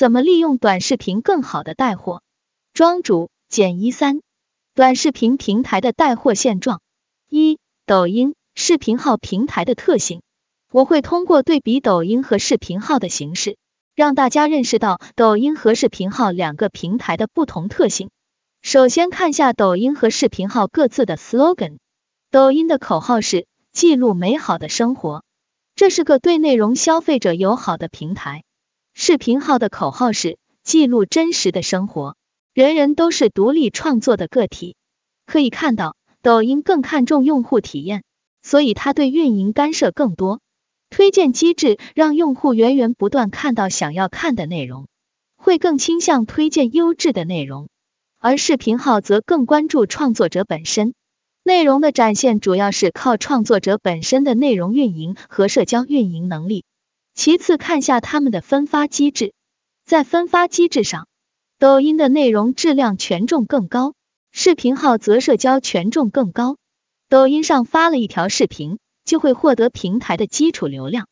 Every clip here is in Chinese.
怎么利用短视频更好的带货？庄主简一三，短视频平台的带货现状。一、抖音视频号平台的特性。我会通过对比抖音和视频号的形式，让大家认识到抖音和视频号两个平台的不同特性。首先看下抖音和视频号各自的 slogan。抖音的口号是记录美好的生活，这是个对内容消费者友好的平台。视频号的口号是记录真实的生活，人人都是独立创作的个体。可以看到，抖音更看重用户体验，所以它对运营干涉更多。推荐机制让用户源源不断看到想要看的内容，会更倾向推荐优质的内容。而视频号则更关注创作者本身，内容的展现主要是靠创作者本身的内容运营和社交运营能力。其次看下他们的分发机制，在分发机制上，抖音的内容质量权重更高，视频号则社交权重更高。抖音上发了一条视频。就会获得平台的基础流量，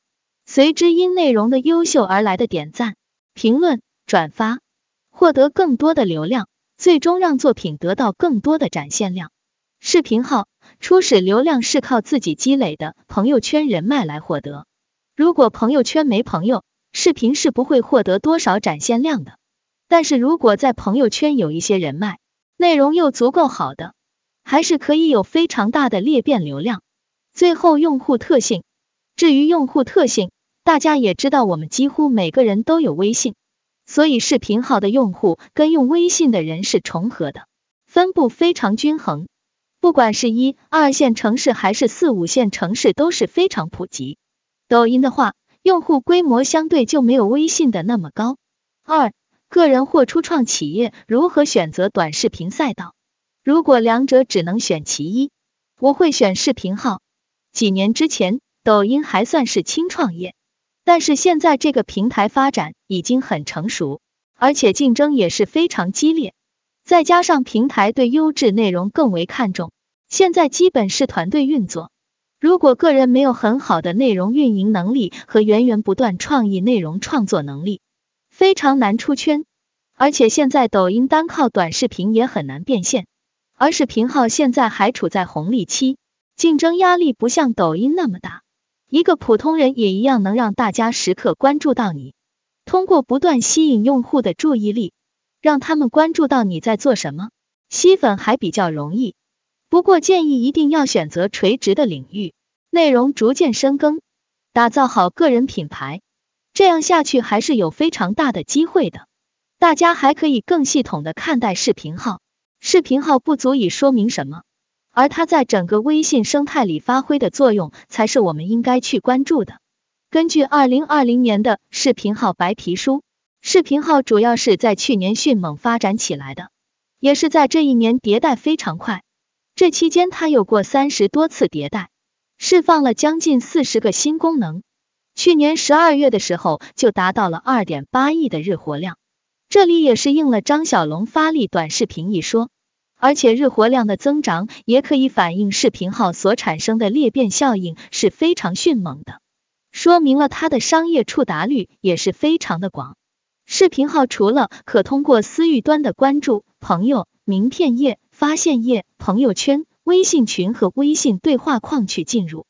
随之因内容的优秀而来的点赞、评论、转发，获得更多的流量，最终让作品得到更多的展现量。视频号初始流量是靠自己积累的朋友圈人脉来获得，如果朋友圈没朋友，视频是不会获得多少展现量的。但是如果在朋友圈有一些人脉，内容又足够好的，还是可以有非常大的裂变流量。最后，用户特性。至于用户特性，大家也知道，我们几乎每个人都有微信，所以视频号的用户跟用微信的人是重合的，分布非常均衡。不管是一二线城市还是四五线城市，都是非常普及。抖音的话，用户规模相对就没有微信的那么高。二，个人或初创企业如何选择短视频赛道？如果两者只能选其一，我会选视频号。几年之前，抖音还算是轻创业，但是现在这个平台发展已经很成熟，而且竞争也是非常激烈。再加上平台对优质内容更为看重，现在基本是团队运作。如果个人没有很好的内容运营能力和源源不断创意内容创作能力，非常难出圈。而且现在抖音单靠短视频也很难变现，而视频号现在还处在红利期。竞争压力不像抖音那么大，一个普通人也一样能让大家时刻关注到你。通过不断吸引用户的注意力，让他们关注到你在做什么，吸粉还比较容易。不过建议一定要选择垂直的领域，内容逐渐深耕，打造好个人品牌，这样下去还是有非常大的机会的。大家还可以更系统的看待视频号，视频号不足以说明什么。而它在整个微信生态里发挥的作用，才是我们应该去关注的。根据二零二零年的视频号白皮书，视频号主要是在去年迅猛发展起来的，也是在这一年迭代非常快。这期间它有过三十多次迭代，释放了将近四十个新功能。去年十二月的时候就达到了二点八亿的日活量，这里也是应了张小龙发力短视频一说。而且日活量的增长也可以反映视频号所产生的裂变效应是非常迅猛的，说明了它的商业触达率也是非常的广。视频号除了可通过私域端的关注、朋友、名片页、发现页、朋友圈、微信群和微信对话框去进入，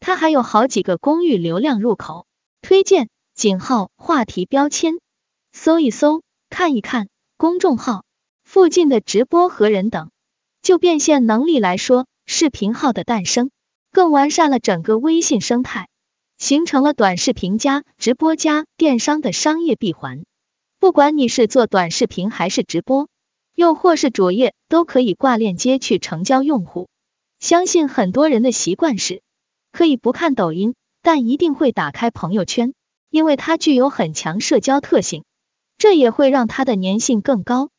它还有好几个公域流量入口，推荐、井号、话题标签，搜一搜、看一看，公众号。附近的直播和人等，就变现能力来说，视频号的诞生。更完善了整个微信生态，形成了短视频加直播加电商的商业闭环。不管你是做短视频还是直播，又或是主页，都可以挂链接去成交用户。相信很多人的习惯是，可以不看抖音，但一定会打开朋友圈，因为它具有很强社交特性，这也会让它的粘性更高。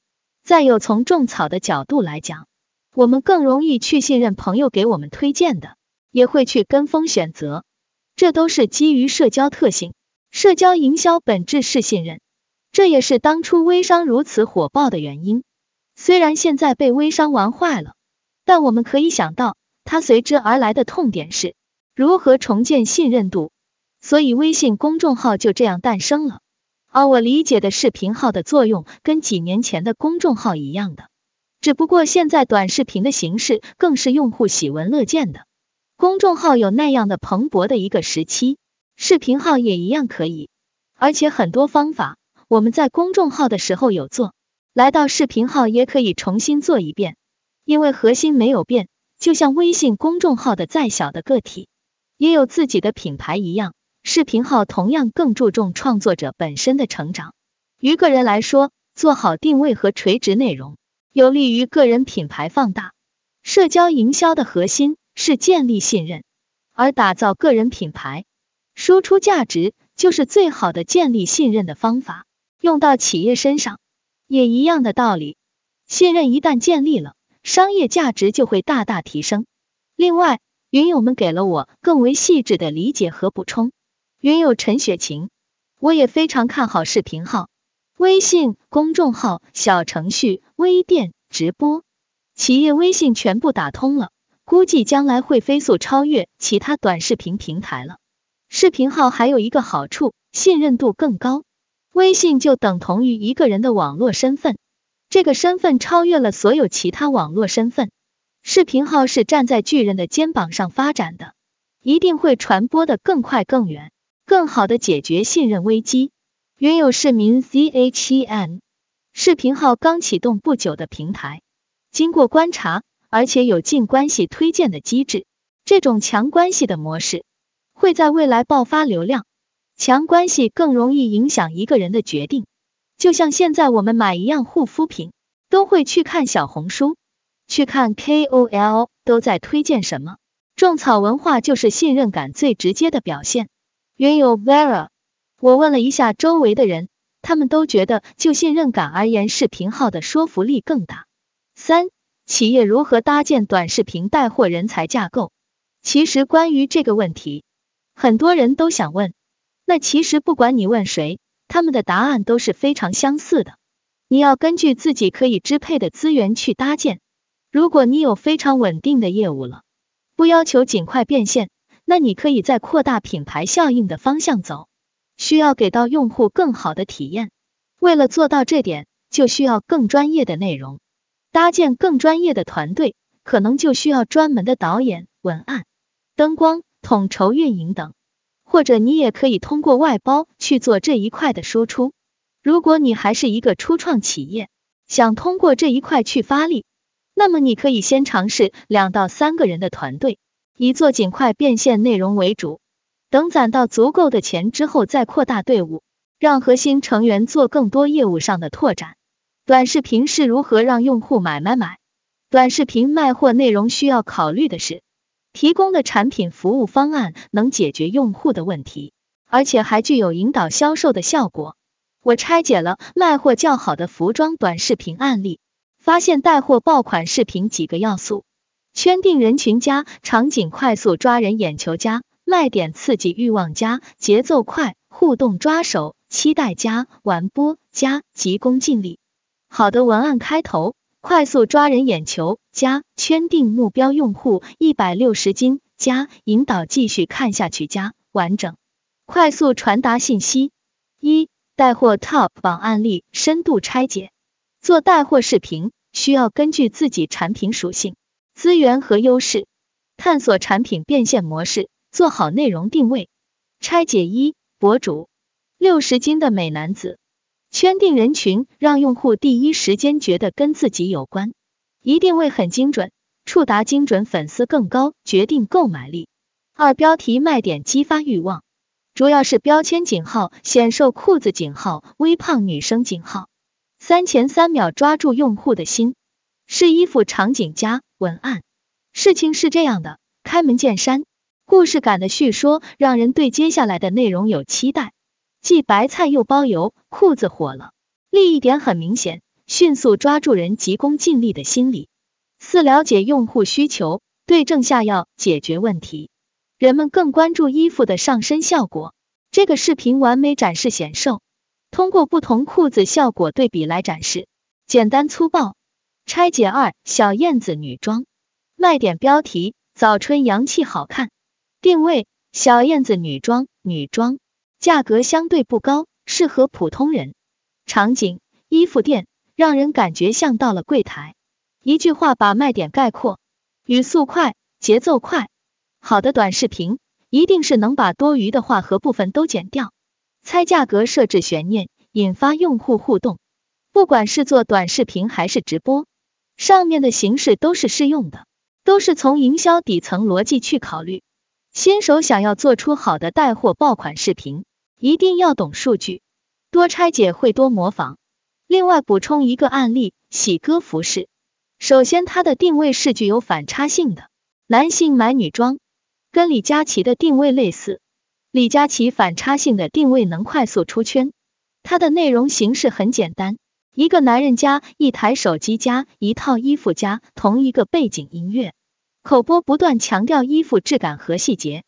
再有从种草的角度来讲，我们更容易去信任朋友给我们推荐的，也会去跟风选择，这都是基于社交特性。社交营销本质是信任，这也是当初微商如此火爆的原因。虽然现在被微商玩坏了，但我们可以想到，它随之而来的痛点是如何重建信任度，所以微信公众号就这样诞生了。而我理解的视频号的作用跟几年前的公众号一样的，只不过现在短视频的形式更是用户喜闻乐见的。公众号有那样的蓬勃的一个时期，视频号也一样可以。而且很多方法我们在公众号的时候有做，来到视频号也可以重新做一遍，因为核心没有变。就像微信公众号的再小的个体也有自己的品牌一样，视频号同样更注重创作者本身的成长。于个人来说，做好定位和垂直内容，有利于个人品牌放大。社交营销的核心是建立信任，而打造个人品牌、输出价值就是最好的建立信任的方法。用到企业身上也一样的道理，信任一旦建立了。商业价值就会大大提升。另外，云友们给了我更为细致的理解和补充。云友陈雪晴，我也非常看好视频号、微信公众号、小程序、微店、直播、企业微信全部打通了，估计将来会飞速超越其他短视频平台了。视频号还有一个好处，信任度更高。微信就等同于一个人的网络身份。这个身份超越了所有其他网络身份，视频号是站在巨人的肩膀上发展的，一定会传播的更快更远，更好的解决信任危机。云有市民 z h e n，视频号刚启动不久的平台，经过观察，而且有近关系推荐的机制，这种强关系的模式会在未来爆发流量，强关系更容易影响一个人的决定。就像现在我们买一样护肤品，都会去看小红书，去看 KOL 都在推荐什么。种草文化就是信任感最直接的表现。云友 Vera，我问了一下周围的人，他们都觉得就信任感而言，视频号的说服力更大。三、企业如何搭建短视频带货人才架构？其实关于这个问题，很多人都想问。那其实不管你问谁。他们的答案都是非常相似的。你要根据自己可以支配的资源去搭建。如果你有非常稳定的业务了，不要求尽快变现，那你可以在扩大品牌效应的方向走。需要给到用户更好的体验。为了做到这点，就需要更专业的内容，搭建更专业的团队，可能就需要专门的导演、文案、灯光、统筹运营等。或者你也可以通过外包去做这一块的输出。如果你还是一个初创企业，想通过这一块去发力，那么你可以先尝试两到三个人的团队，以做尽快变现内容为主。等攒到足够的钱之后，再扩大队伍，让核心成员做更多业务上的拓展。短视频是如何让用户买买买？短视频卖货内容需要考虑的是。提供的产品服务方案能解决用户的问题，而且还具有引导销售的效果。我拆解了卖货较好的服装短视频案例，发现带货爆款视频几个要素：圈定人群加场景快速抓人眼球加卖点刺激欲望加节奏快互动抓手期待加完播加急功近利。好的文案开头。快速抓人眼球，加圈定目标用户一百六十斤，加引导继续看下去，加完整，快速传达信息。一带货 Top 榜案例深度拆解。做带货视频需要根据自己产品属性、资源和优势，探索产品变现模式，做好内容定位。拆解一博主六十斤的美男子。圈定人群，让用户第一时间觉得跟自己有关，一定位很精准，触达精准，粉丝更高，决定购买力。二标题卖点激发欲望，主要是标签井号、显瘦裤子井号、微胖女生井号。三前三秒抓住用户的心，试衣服场景加文案。事情是这样的，开门见山，故事感的叙说，让人对接下来的内容有期待。既白菜又包邮，裤子火了，利益点很明显，迅速抓住人急功近利的心理。四了解用户需求，对症下药，解决问题。人们更关注衣服的上身效果，这个视频完美展示显瘦，通过不同裤子效果对比来展示，简单粗暴。拆解二小燕子女装，卖点标题早春洋气好看，定位小燕子女装女装。价格相对不高，适合普通人。场景：衣服店，让人感觉像到了柜台。一句话把卖点概括：语速快，节奏快。好的短视频一定是能把多余的话和部分都剪掉。猜价格，设置悬念，引发用户互动。不管是做短视频还是直播，上面的形式都是适用的，都是从营销底层逻辑去考虑。新手想要做出好的带货爆款视频，一定要懂数据，多拆解会多模仿。另外补充一个案例，喜歌服饰，首先它的定位是具有反差性的，男性买女装，跟李佳琦的定位类似。李佳琦反差性的定位能快速出圈，它的内容形式很简单，一个男人加一台手机加一套衣服加同一个背景音乐，口播不断强调衣服质感和细节，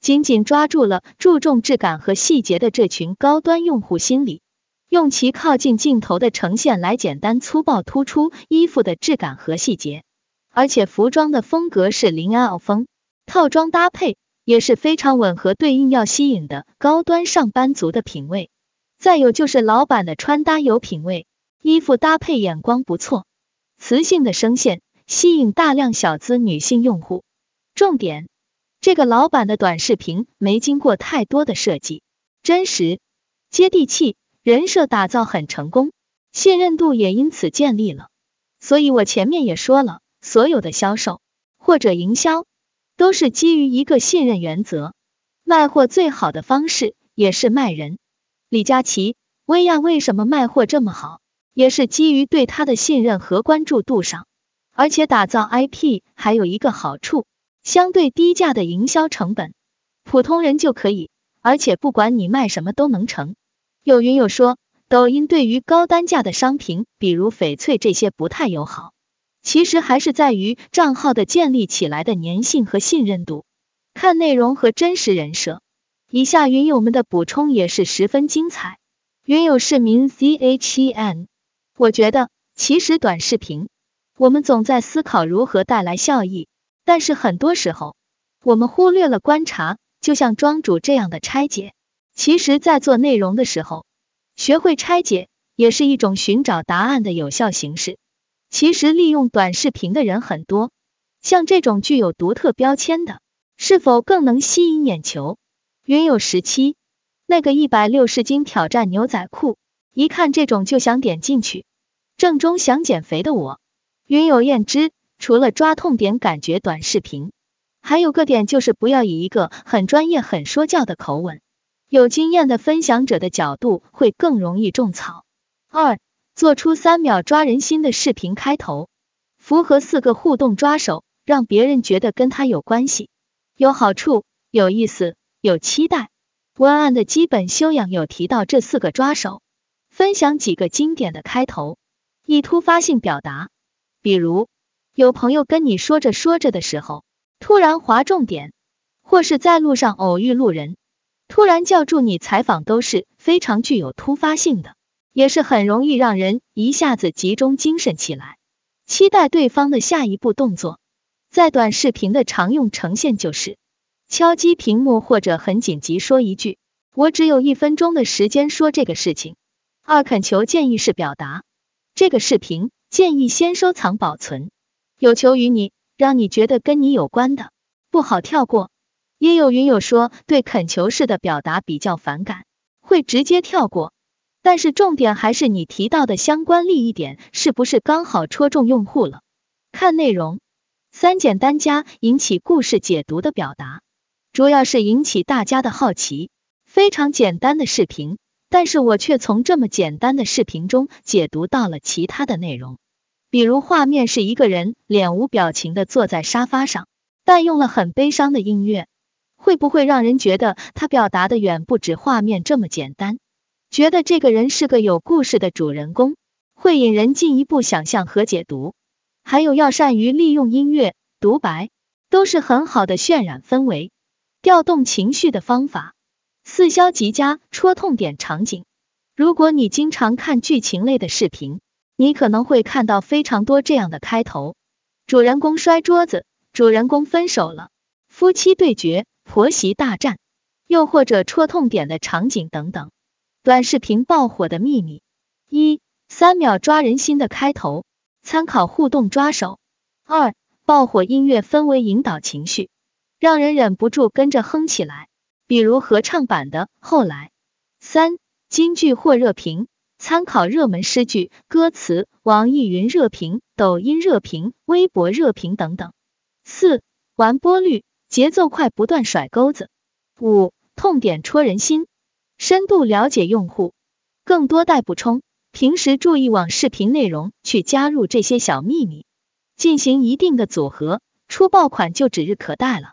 紧紧抓住了注重质感和细节的这群高端用户心理，用其靠近镜头的呈现来简单粗暴突出衣服的质感和细节，而且服装的风格是零 L 风，套装搭配。也是非常吻合对应要吸引的高端上班族的品味。再有就是老板的穿搭有品味，衣服搭配眼光不错，磁性的声线吸引大量小资女性用户。重点，这个老板的短视频没经过太多的设计，真实、接地气，人设打造很成功，信任度也因此建立了。所以我前面也说了，所有的销售或者营销。都是基于一个信任原则，卖货最好的方式也是卖人。李佳琦、薇娅为什么卖货这么好，也是基于对他的信任和关注度上。而且打造 IP 还有一个好处，相对低价的营销成本，普通人就可以，而且不管你卖什么都能成。有云友说，抖音对于高单价的商品，比如翡翠这些不太友好。其实还是在于账号的建立起来的粘性和信任度，看内容和真实人设。以下云友们的补充也是十分精彩。云友市民 Z H E N，我觉得其实短视频，我们总在思考如何带来效益，但是很多时候我们忽略了观察。就像庄主这样的拆解，其实在做内容的时候，学会拆解也是一种寻找答案的有效形式。其实利用短视频的人很多，像这种具有独特标签的，是否更能吸引眼球？云有十七，那个一百六十斤挑战牛仔裤，一看这种就想点进去。正中想减肥的我，云有燕之，除了抓痛点感觉短视频，还有个点就是不要以一个很专业、很说教的口吻，有经验的分享者的角度会更容易种草。二。做出三秒抓人心的视频开头，符合四个互动抓手，让别人觉得跟他有关系、有好处、有意思、有期待。文案的基本修养有提到这四个抓手，分享几个经典的开头。一突发性表达，比如有朋友跟你说着说着的时候，突然划重点，或是在路上偶遇路人，突然叫住你采访，都是非常具有突发性的。也是很容易让人一下子集中精神起来，期待对方的下一步动作。在短视频的常用呈现就是敲击屏幕或者很紧急说一句：“我只有一分钟的时间说这个事情。”二恳求建议式表达，这个视频建议先收藏保存，有求于你，让你觉得跟你有关的，不好跳过。也有云友说对恳求式的表达比较反感，会直接跳过。但是重点还是你提到的相关利益点是不是刚好戳中用户了？看内容，三简单加引起故事解读的表达，主要是引起大家的好奇。非常简单的视频，但是我却从这么简单的视频中解读到了其他的内容。比如画面是一个人脸无表情的坐在沙发上，但用了很悲伤的音乐，会不会让人觉得他表达的远不止画面这么简单？觉得这个人是个有故事的主人公，会引人进一步想象和解读。还有要善于利用音乐、独白，都是很好的渲染氛围、调动情绪的方法。四消极佳，戳痛点场景。如果你经常看剧情类的视频，你可能会看到非常多这样的开头：主人公摔桌子，主人公分手了，夫妻对决，婆媳大战，又或者戳痛点的场景等等。短视频爆火的秘密：一、三秒抓人心的开头，参考互动抓手；二、爆火音乐氛围引导情绪，让人忍不住跟着哼起来，比如合唱版的《后来》；三、金句或热评，参考热门诗句歌词，网易云热评、抖音热评、微博热评等等；四、完播率，节奏快，不断甩钩子；五、痛点戳人心。深度了解用户，更多待补充。平时注意往视频内容去加入这些小秘密，进行一定的组合，出爆款就指日可待了。